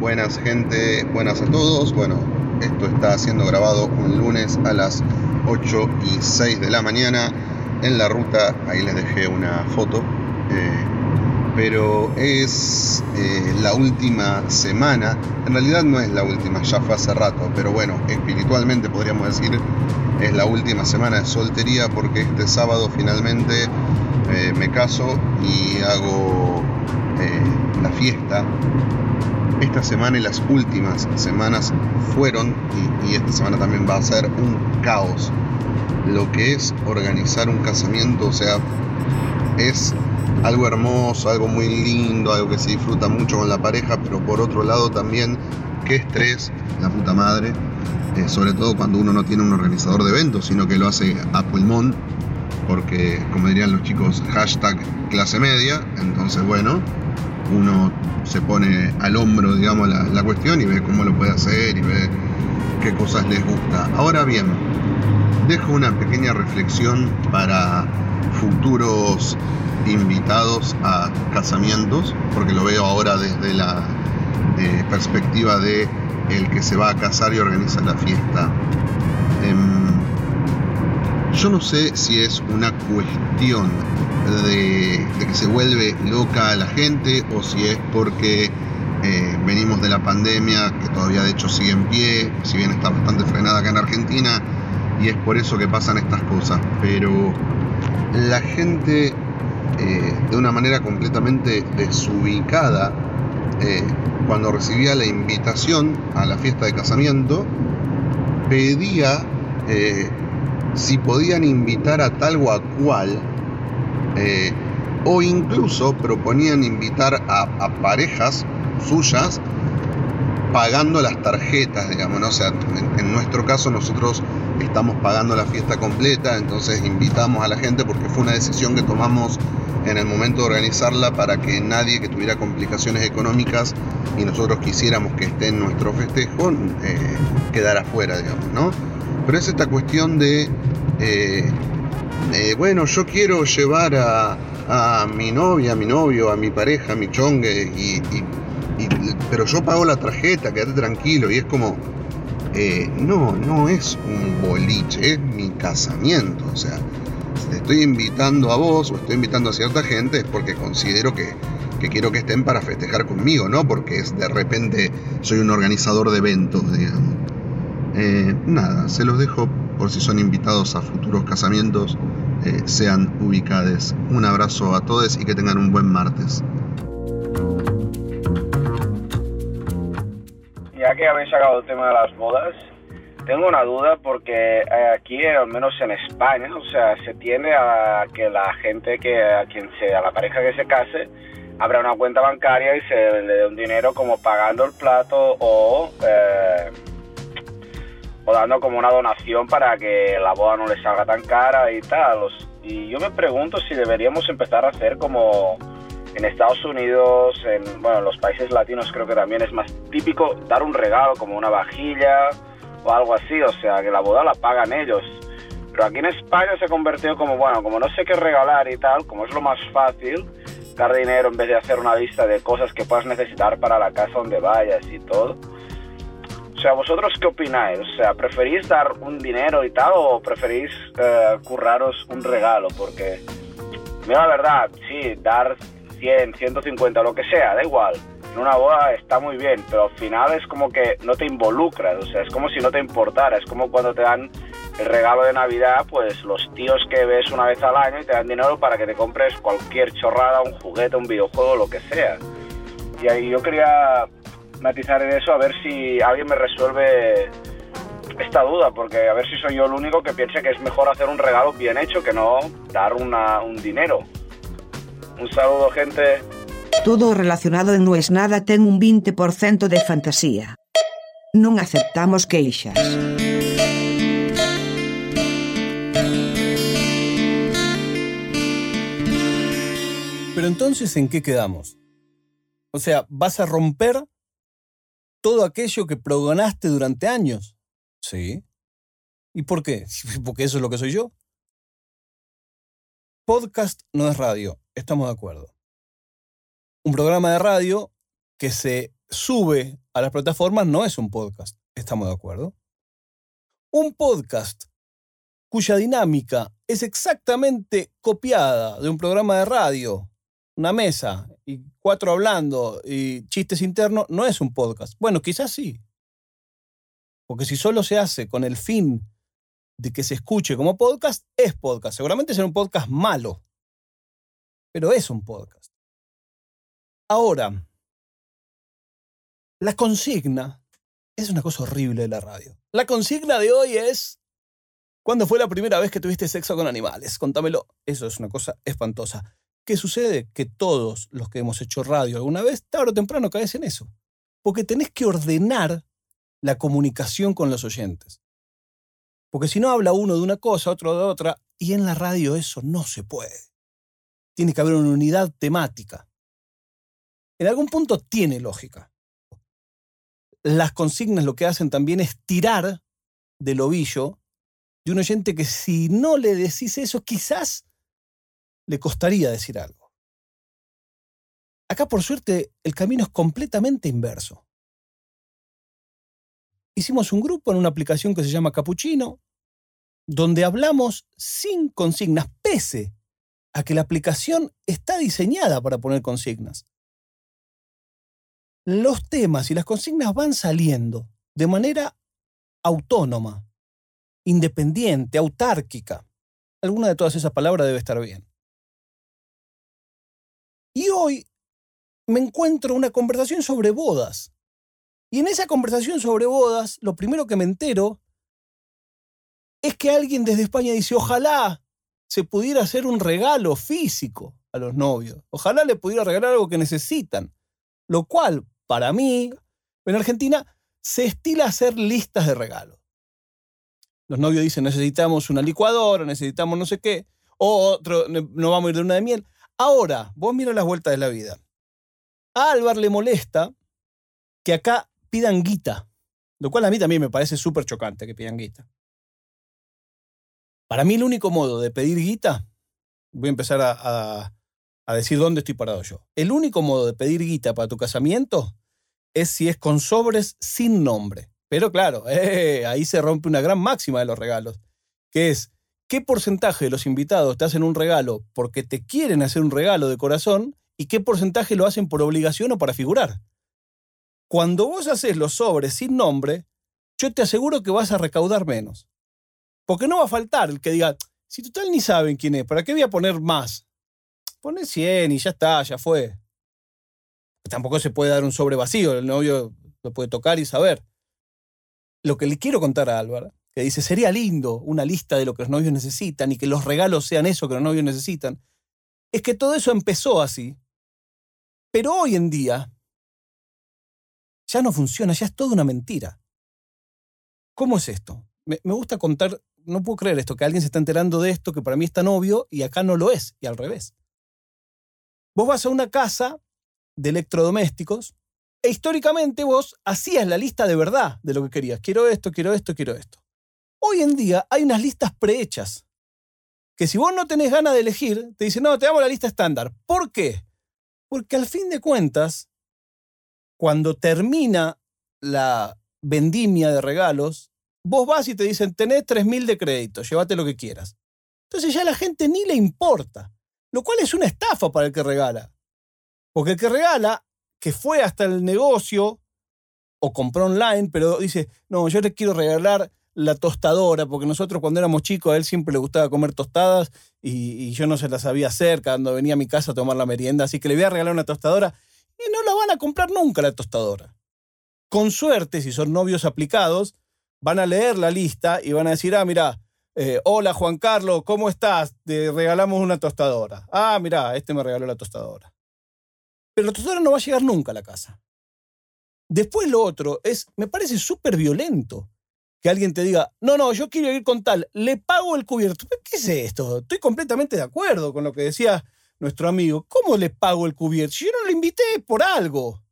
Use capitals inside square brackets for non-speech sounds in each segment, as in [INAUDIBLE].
Buenas gente, buenas a todos. Bueno, esto está siendo grabado un lunes a las 8 y 6 de la mañana en la ruta. Ahí les dejé una foto. Eh, pero es eh, la última semana. En realidad no es la última, ya fue hace rato. Pero bueno, espiritualmente podríamos decir es la última semana de soltería porque este sábado finalmente eh, me caso y hago la fiesta esta semana y las últimas semanas fueron, y, esta semana también va a ser un caos, lo que es organizar un casamiento, o sea, es algo hermoso, algo muy lindo, algo que se disfruta mucho con la pareja, pero por otro lado también, qué estrés, la puta madre, eh, sobre todo cuando uno no tiene un organizador de eventos, sino que lo hace a pulmón, porque como dirían los chicos, hashtag clase media, entonces bueno, uno se pone al hombro, digamos, la, cuestión y ve cómo lo puede hacer y ve qué cosas les gusta. Ahora bien, dejo una pequeña reflexión para futuros invitados a casamientos, porque lo veo ahora desde la eh, perspectiva de el que se va a casar y organiza la fiesta. Em, yo no sé si es una cuestión de, que se vuelve loca la gente o si es porque eh, venimos de la pandemia que todavía de hecho sigue en pie, si bien está bastante frenada acá en Argentina y es por eso que pasan estas cosas. Pero la gente eh, de una manera completamente desubicada, eh, cuando recibía la invitación a la fiesta de casamiento, pedía si podían invitar a tal o a cual eh, o incluso proponían invitar a, parejas suyas pagando las tarjetas, digamos, o sea, en, nuestro caso nosotros estamos pagando la fiesta completa, entonces invitamos a la gente porque fue una decisión que tomamos en el momento de organizarla para que nadie que tuviera complicaciones económicas y nosotros quisiéramos que esté en nuestro festejo eh, quedara fuera, digamos, ¿no? Pero es esta cuestión de eh, eh, bueno, yo quiero llevar a, mi novia, a mi novio, a mi pareja, a mi chongue, y, pero yo pago la tarjeta, quédate tranquilo. Y es como, eh, no, no es un boliche, es mi casamiento. O sea, te estoy invitando a vos o estoy invitando a cierta gente es porque considero que, quiero que estén para festejar conmigo, no porque es de repente soy un organizador de eventos, digamos. Eh, nada, se los dejo por si son invitados a futuros casamientos, eh, sean ubicados. Un abrazo a todos y que tengan un buen martes. Ya que habéis sacado el tema de las bodas, tengo una duda porque eh, aquí, al menos en España, o sea, se tiende a que la gente que a quien sea, la pareja que se case, abra una cuenta bancaria y se le dé un dinero como pagando el plato o eh, o dando como una donación para que la boda no le salga tan cara y tal. Y yo me pregunto si deberíamos empezar a hacer como en Estados Unidos, en bueno, los países latinos creo que también es más típico dar un regalo como una vajilla o algo así, o sea, que la boda la pagan ellos. Pero aquí en España se ha convertido como, bueno, como no sé qué regalar y tal, como es lo más fácil, dar dinero en vez de hacer una lista de cosas que puedas necesitar para la casa donde vayas y todo o sea, ¿vosotros qué opináis? O sea, ¿preferís dar un dinero y tal o preferís eh, curraros un regalo? Porque, mira, la verdad, sí, dar 100, 150, lo que sea, da igual. En una boda está muy bien, pero al final es como que no te involucras, o sea, es como si no te importara, es como cuando te dan el regalo de Navidad, pues los tíos que ves una vez al año y te dan dinero para que te compres cualquier chorrada, un juguete, un videojuego, lo que sea. Y ahí yo quería matizar en eso a ver si alguien me resuelve esta duda, porque a ver si soy yo el único que piense que es mejor hacer un regalo bien hecho que no dar una, un dinero. Un saludo, gente. Todo relacionado en No es nada ten un 20% de fantasía. Non aceptamos queixas. Pero entonces, ¿en qué quedamos? O sea, ¿vas a romper todo aquello que progonaste durante años. Sí. ¿Y por qué? [LAUGHS] Porque eso es lo que soy yo. Podcast no es radio, estamos de acuerdo. Un programa de radio que se sube a las plataformas no es un podcast. ¿Estamos de acuerdo? Un podcast cuya dinámica es exactamente copiada de un programa de radio, una mesa y cuatro hablando y chistes internos, no es un podcast. Bueno, quizás sí. Porque si solo se hace con el fin de que se escuche como podcast, es podcast. Seguramente será un podcast malo, pero es un podcast. Ahora, la consigna es una cosa horrible de la radio. La consigna de hoy es, ¿cuándo fue la primera vez que tuviste sexo con animales? Contámelo. Eso es una cosa espantosa. ¿Qué sucede? Que todos los que hemos hecho radio alguna vez, tarde o temprano caes en eso. Porque tenés que ordenar la comunicación con los oyentes. Porque si no habla uno de una cosa, otro de otra, y en la radio eso no se puede. Tiene que haber una unidad temática. En algún punto tiene lógica. Las consignas lo que hacen también es tirar del ovillo de un oyente que si no le decís eso, quizás le costaría decir algo. Acá, por suerte, el camino es completamente inverso. Hicimos un grupo en una aplicación que se llama Capuchino, donde hablamos sin consignas, pese a que la aplicación está diseñada para poner consignas. Los temas y las consignas van saliendo de manera autónoma, independiente, autárquica. Alguna de todas esas palabras debe estar bien. Y hoy me encuentro una conversación sobre bodas. Y en esa conversación sobre bodas, lo primero que me entero es que alguien desde España dice, ojalá se pudiera hacer un regalo físico a los novios. Ojalá le pudiera regalar algo que necesitan. Lo cual, para mí, en Argentina, se estila hacer listas de regalos. Los novios dicen, necesitamos una licuadora, necesitamos no sé qué, o otro, no vamos a ir de una de miel. Ahora, vos mira las vueltas de la vida. A Álvar le molesta que acá pidan guita, lo cual a mí también me parece súper chocante que pidan guita. Para mí el único modo de pedir guita, voy a empezar a, decir dónde estoy parado yo. El único modo de pedir guita para tu casamiento es si es con sobres sin nombre. Pero claro, [LAUGHS] eh, ahí se rompe una gran máxima de los regalos, que es qué porcentaje de los invitados te hacen un regalo porque te quieren hacer un regalo de corazón y qué porcentaje lo hacen por obligación o para figurar. Cuando vos haces los sobres sin nombre, yo te aseguro que vas a recaudar menos. Porque no va a faltar el que diga, si total ni saben quién es, ¿para qué voy a poner más? Pone 100 y ya está, ya fue. Tampoco se puede dar un sobre vacío, el novio lo puede tocar y saber. Lo que le quiero contar a Álvaro que dice, sería lindo una lista de lo que los novios necesitan y que los regalos sean eso que los novios necesitan, es que todo eso empezó así, pero hoy en día ya no funciona, ya es toda una mentira. ¿Cómo es esto? Me, gusta contar, no puedo creer esto, que alguien se está enterando de esto que para mí es tan obvio y acá no lo es, y al revés. Vos vas a una casa de electrodomésticos e históricamente vos hacías la lista de verdad de lo que querías. Quiero esto, quiero esto, quiero esto. Hoy en día hay unas listas prehechas. Que si vos no tenés ganas de elegir, te dicen, no, te damos la lista estándar. ¿Por qué? Porque al fin de cuentas, cuando termina la vendimia de regalos, vos vas y te dicen, tenés 3.000 de crédito, llévate lo que quieras. Entonces ya a la gente ni le importa, lo cual es una estafa para el que regala. Porque el que regala, que fue hasta el negocio o compró online, pero dice, no, yo le quiero regalar la tostadora, porque nosotros cuando éramos chicos a él siempre le gustaba comer tostadas y, yo no se las sabía hacer cuando venía a mi casa a tomar la merienda, así que le voy a regalar una tostadora y no la van a comprar nunca la tostadora. Con suerte, si son novios aplicados, van a leer la lista y van a decir, ah, mira, eh, hola Juan Carlos, ¿cómo estás? Te regalamos una tostadora. Ah, mira, este me regaló la tostadora. Pero la tostadora no va a llegar nunca a la casa. Después lo otro es, me parece súper violento que alguien te diga, no, no, yo quiero ir con tal, le pago el cubierto. ¿Qué es esto? Estoy completamente de acuerdo con lo que decía nuestro amigo. ¿Cómo le pago el cubierto? Yo no lo invité por algo.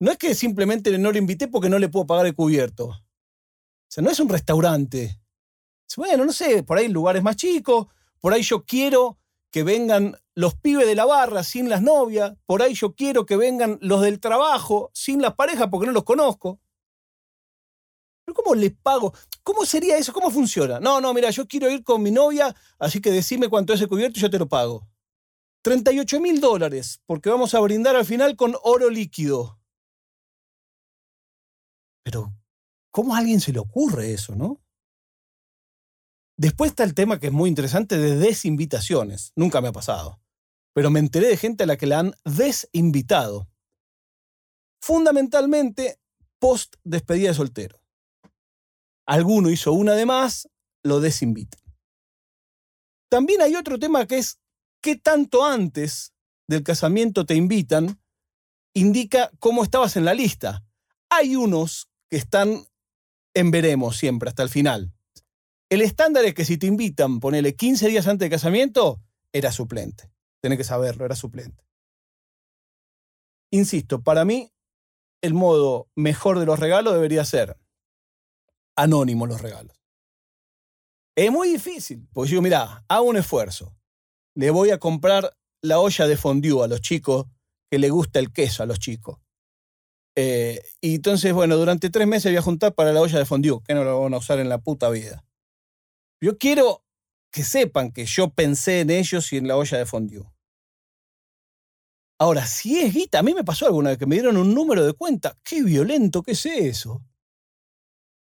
No es que simplemente no lo invité porque no le puedo pagar el cubierto. O sea, no es un restaurante. Bueno, no sé, por ahí el lugar es más chico, por ahí yo quiero que vengan los pibes de la barra sin las novias, por ahí yo quiero que vengan los del trabajo sin las parejas porque no los conozco. ¿Cómo les pago? ¿Cómo sería eso? ¿Cómo funciona? No, no, mira, yo quiero ir con mi novia, así que decime cuánto es el cubierto y yo te lo pago. 38 mil dólares, porque vamos a brindar al final con oro líquido. Pero, ¿cómo a alguien se le ocurre eso, no? Después está el tema que es muy interesante de desinvitaciones. Nunca me ha pasado. Pero me enteré de gente a la que la han desinvitado. Fundamentalmente, post despedida de soltero. Alguno hizo una de más, lo desinvitan. También hay otro tema que es qué tanto antes del casamiento te invitan, indica cómo estabas en la lista. Hay unos que están en veremos siempre, hasta el final. El estándar es que si te invitan, ponele 15 días antes del casamiento, era suplente. Tenés que saberlo, era suplente. Insisto, para mí, el modo mejor de los regalos debería ser anónimo los regalos. Es muy difícil, porque yo digo, mira, hago un esfuerzo le voy a comprar la olla de fondue a los chicos, que le gusta el queso a los chicos. Eh, y entonces, bueno, durante tres meses voy a juntar para la olla de fondue, que no lo van a usar en la puta vida. Yo quiero que sepan que yo pensé en ellos y en la olla de fondue. Ahora, si es guita, a mí me pasó alguna vez que me dieron un número de cuenta. Qué violento que es eso.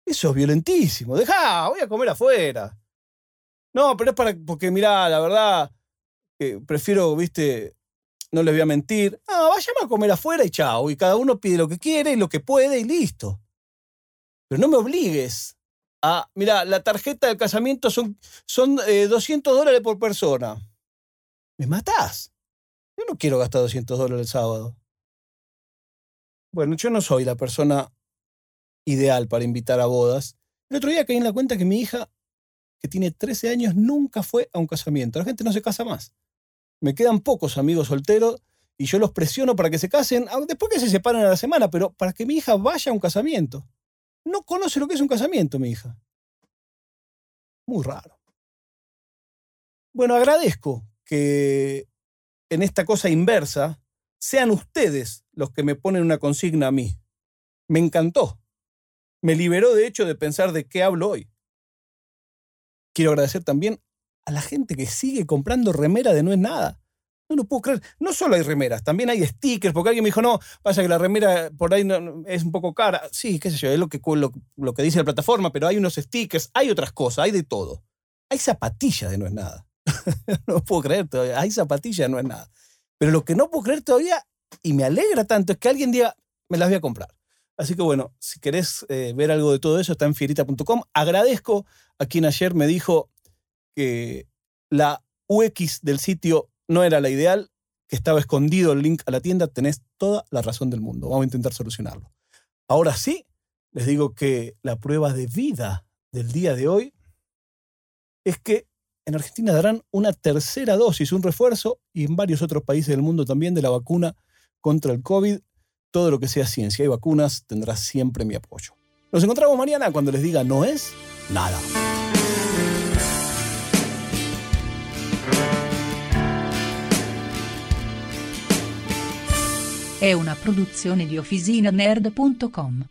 Eso es violentísimo. Deja, voy a comer afuera. No, pero es para, porque mirá, la verdad, prefiero, viste, no les voy a mentir. Ah, vayamos a comer afuera y chao. Y cada uno pide lo que quiere y lo que puede y listo. Pero no me obligues a, mira, la tarjeta del casamiento son, son 200 eh, dólares por persona. ¿Me matás? Yo no quiero gastar 200 dólares el sábado. Bueno, yo no soy la persona ideal para invitar a bodas. El otro día caí en la cuenta que mi hija, que tiene 13 años, nunca fue a un casamiento. La gente no se casa más me quedan pocos amigos solteros y yo los presiono para que se casen, después que se separen a la semana, pero para que mi hija vaya a un casamiento. No conoce lo que es un casamiento, mi hija. Muy raro. Bueno, agradezco que en esta cosa inversa sean ustedes los que me ponen una consigna a mí. Me encantó. Me liberó de hecho de pensar de qué hablo hoy. Quiero agradecer también a la gente que sigue comprando remera de no es nada. No lo puedo creer. No solo hay remeras, también hay stickers, porque alguien me dijo, no, pasa que la remera por ahí es un poco cara. Sí, qué sé yo, es lo que, lo, que dice la plataforma, pero hay unos stickers, hay otras cosas, hay de todo. Hay zapatillas de no es nada. [LAUGHS] no puedo creer todavía. Hay zapatillas de no es nada. Pero lo que no puedo creer todavía, y me alegra tanto, es que alguien diga, me las voy a comprar. Así que bueno, si querés eh, ver algo de todo eso, está en fierita.com. Agradezco a quien ayer me dijo, que la UX del sitio no era la ideal, que estaba escondido el link a la tienda, tenés toda la razón del mundo. Vamos a intentar solucionarlo. Ahora sí, les digo que la prueba de vida del día de hoy es que en Argentina darán una tercera dosis, un refuerzo, y en varios otros países del mundo también de la vacuna contra el COVID. Todo lo que sea ciencia y vacunas tendrá siempre mi apoyo. Nos encontramos mañana cuando les diga no es nada. Una.